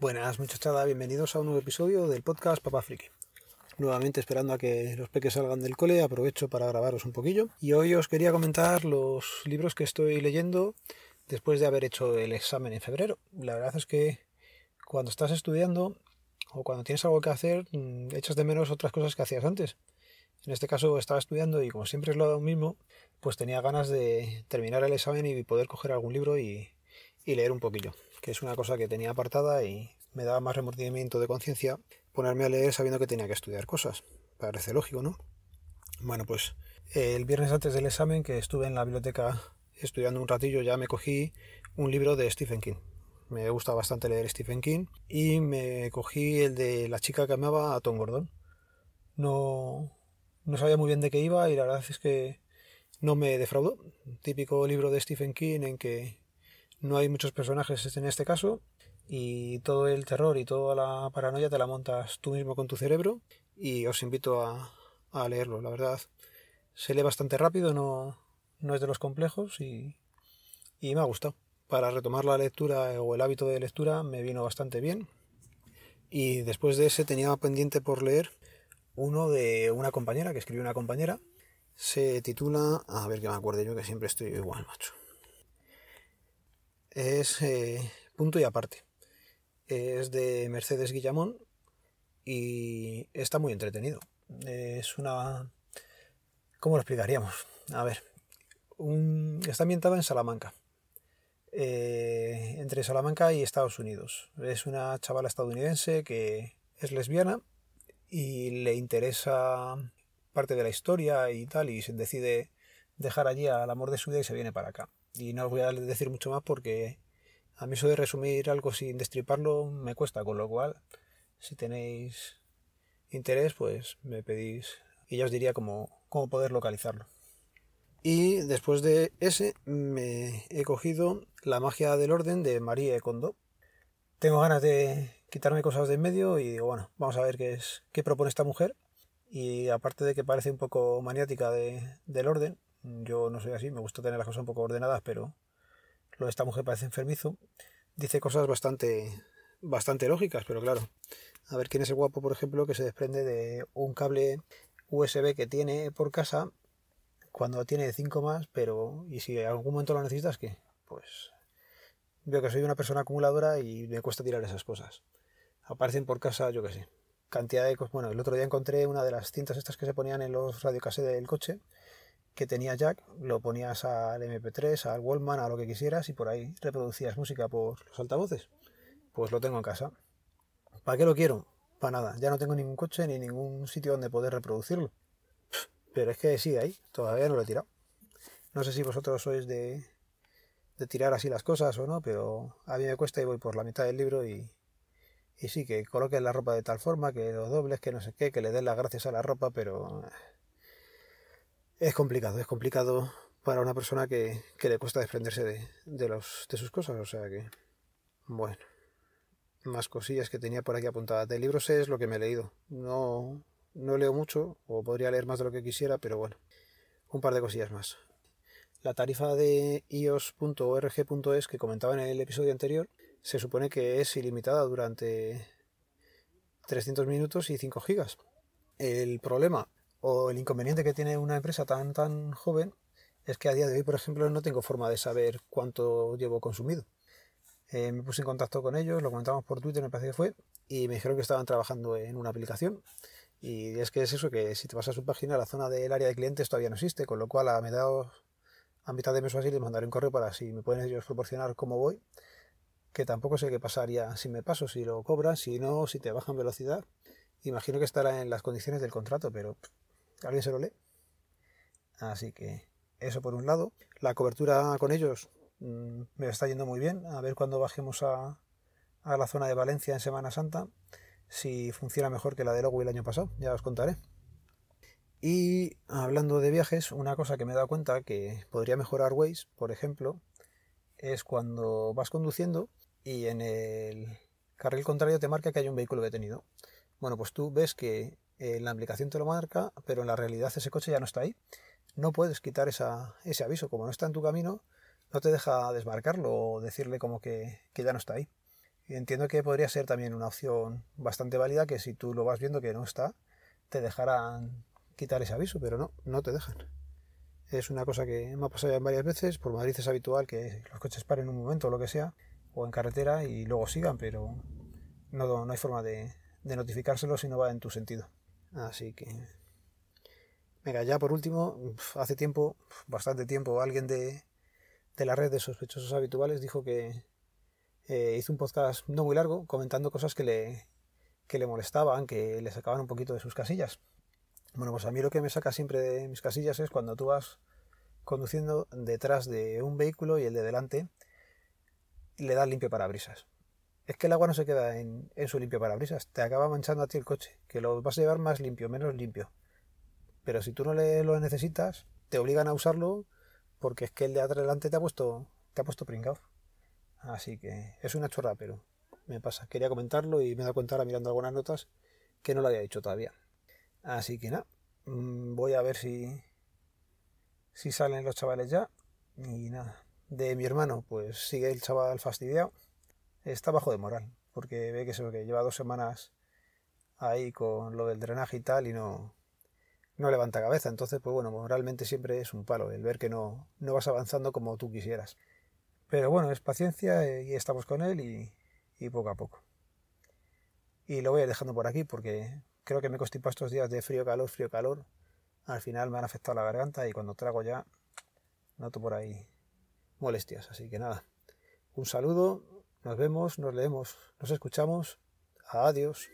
Buenas muchachada, bienvenidos a un nuevo episodio del podcast Papá Friki. Nuevamente esperando a que los peques salgan del cole, aprovecho para grabaros un poquillo. Y hoy os quería comentar los libros que estoy leyendo después de haber hecho el examen en febrero. La verdad es que cuando estás estudiando o cuando tienes algo que hacer, mm, echas de menos otras cosas que hacías antes. En este caso estaba estudiando y como siempre es lo mismo, pues tenía ganas de terminar el examen y poder coger algún libro y, y leer un poquillo, que es una cosa que tenía apartada y me daba más remordimiento de conciencia ponerme a leer sabiendo que tenía que estudiar cosas. Parece lógico, ¿no? Bueno, pues el viernes antes del examen que estuve en la biblioteca estudiando un ratillo ya me cogí un libro de Stephen King. Me gusta bastante leer Stephen King y me cogí el de La chica que amaba a Tom Gordon. No, no sabía muy bien de qué iba y la verdad es que no me defraudó. Típico libro de Stephen King en que no hay muchos personajes en este caso y todo el terror y toda la paranoia te la montas tú mismo con tu cerebro y os invito a, a leerlo, la verdad. Se lee bastante rápido, no, no es de los complejos y, y me ha gustado. Para retomar la lectura o el hábito de lectura me vino bastante bien. Y después de ese tenía pendiente por leer uno de una compañera, que escribió una compañera. Se titula, a ver que me acuerde yo que siempre estoy igual, macho. Es eh, punto y aparte. Es de Mercedes Guillamón y está muy entretenido. Es una... ¿Cómo lo explicaríamos? A ver, está ambientado en Salamanca, eh, entre Salamanca y Estados Unidos. Es una chavala estadounidense que es lesbiana y le interesa parte de la historia y tal, y decide dejar allí al amor de su vida y se viene para acá. Y no os voy a decir mucho más porque a mí eso de resumir algo sin destriparlo me cuesta, con lo cual, si tenéis interés, pues me pedís y ya os diría cómo, cómo poder localizarlo. Y después de ese me he cogido La magia del orden de Marie Kondo. Tengo ganas de quitarme cosas de en medio y digo, bueno, vamos a ver qué es qué propone esta mujer. Y aparte de que parece un poco maniática del orden, yo no soy así, me gusta tener las cosas un poco ordenadas, pero lo de esta mujer parece enfermizo. Dice cosas bastante bastante lógicas, pero claro. A ver quién es el guapo, por ejemplo, que se desprende de un cable USB que tiene por casa cuando tiene 5 más, pero ¿y si en algún momento lo necesitas qué? Pues veo que soy una persona acumuladora y me cuesta tirar esas cosas. Aparecen por casa, yo qué sé. Cantidad de cosas. Bueno, el otro día encontré una de las cintas estas que se ponían en los radiocassettes del coche, que tenía jack, lo ponías al MP3, al Wallman, a lo que quisieras y por ahí reproducías música por los altavoces. Pues lo tengo en casa. ¿Para qué lo quiero? Para nada. Ya no tengo ningún coche ni ningún sitio donde poder reproducirlo. Pero es que sigue ahí, todavía no lo he tirado. No sé si vosotros sois de, de tirar así las cosas o no, pero a mí me cuesta y voy por la mitad del libro y, y sí, que coloques la ropa de tal forma, que lo dobles, que no sé qué, que le des las gracias a la ropa, pero es complicado, es complicado para una persona que, que le cuesta desprenderse de, de, los, de sus cosas, o sea que, bueno, más cosillas que tenía por aquí apuntadas. De libros es lo que me he leído, no, no leo mucho, o podría leer más de lo que quisiera, pero bueno, un par de cosillas más. La tarifa de ios.org.es que comentaba en el episodio anterior se supone que es ilimitada durante 300 minutos y 5 gigas. El problema o el inconveniente que tiene una empresa tan tan joven es que a día de hoy, por ejemplo, no tengo forma de saber cuánto llevo consumido. Eh, me puse en contacto con ellos, lo comentamos por Twitter, me parece que fue, y me dijeron que estaban trabajando en una aplicación y es que es eso, que si te vas a su página, la zona del área de clientes todavía no existe, con lo cual a, a mitad de mes o así les mandaré un correo para si me pueden ellos proporcionar cómo voy, que tampoco sé qué pasaría si me paso, si lo cobran, si no, si te bajan velocidad. Imagino que estará en las condiciones del contrato, pero alguien se lo lee. Así que eso por un lado. La cobertura con ellos mmm, me está yendo muy bien. A ver cuando bajemos a, la zona de Valencia en Semana Santa si funciona mejor que la de Logo el año pasado, ya os contaré. Y hablando de viajes, una cosa que me he dado cuenta que podría mejorar Waze, por ejemplo, es cuando vas conduciendo y en el carril contrario te marca que hay un vehículo detenido. Bueno, pues tú ves que en la aplicación te lo marca, pero en la realidad ese coche ya no está ahí. No puedes quitar ese aviso, como no está en tu camino, no te deja desmarcarlo o decirle como que, ya no está ahí. Entiendo que podría ser también una opción bastante válida que si tú lo vas viendo que no está, te dejarán quitar ese aviso, pero no, no te dejan. Es una cosa que me ha pasado ya varias veces, por Madrid es habitual que los coches paren un momento o lo que sea, o en carretera y luego sigan, pero no, hay forma de notificárselo si no va en tu sentido. Así que... Venga, ya por último, hace tiempo, bastante tiempo, alguien de, de la red de sospechosos habituales dijo que eh, hizo un podcast no muy largo comentando cosas que le, que le molestaban, que le sacaban un poquito de sus casillas. Bueno, pues a mí lo que me saca siempre de mis casillas es cuando tú vas conduciendo detrás de un vehículo y el de delante le da limpio parabrisas. Es que el agua no se queda en, en su limpio parabrisas, te acaba manchando a ti el coche, que lo vas a llevar más limpio, menos limpio. Pero si tú no lo necesitas, te obligan a usarlo porque es que el de adelante te ha puesto, te ha puesto pringado. Así que es una chorra, pero me pasa. Quería comentarlo y me he dado cuenta ahora mirando algunas notas que no lo había dicho todavía. Así que nada, mm, voy a ver si, si salen los chavales ya. Y nada, de mi hermano, pues sigue el chaval fastidiado. Está bajo de moral, porque ve que, que lleva dos semanas ahí con lo del drenaje y tal y no, no levanta cabeza. Entonces, pues bueno, moralmente siempre es un palo el ver que no, no vas avanzando como tú quisieras. Pero bueno, es paciencia eh, y estamos con él y, y poco a poco. Y lo voy dejando por aquí porque creo que me constipado estos días de frío, calor, frío, calor. Al final me han afectado la garganta y cuando trago ya noto por ahí molestias. Así que nada, un saludo, nos vemos, nos leemos, nos escuchamos. Adiós.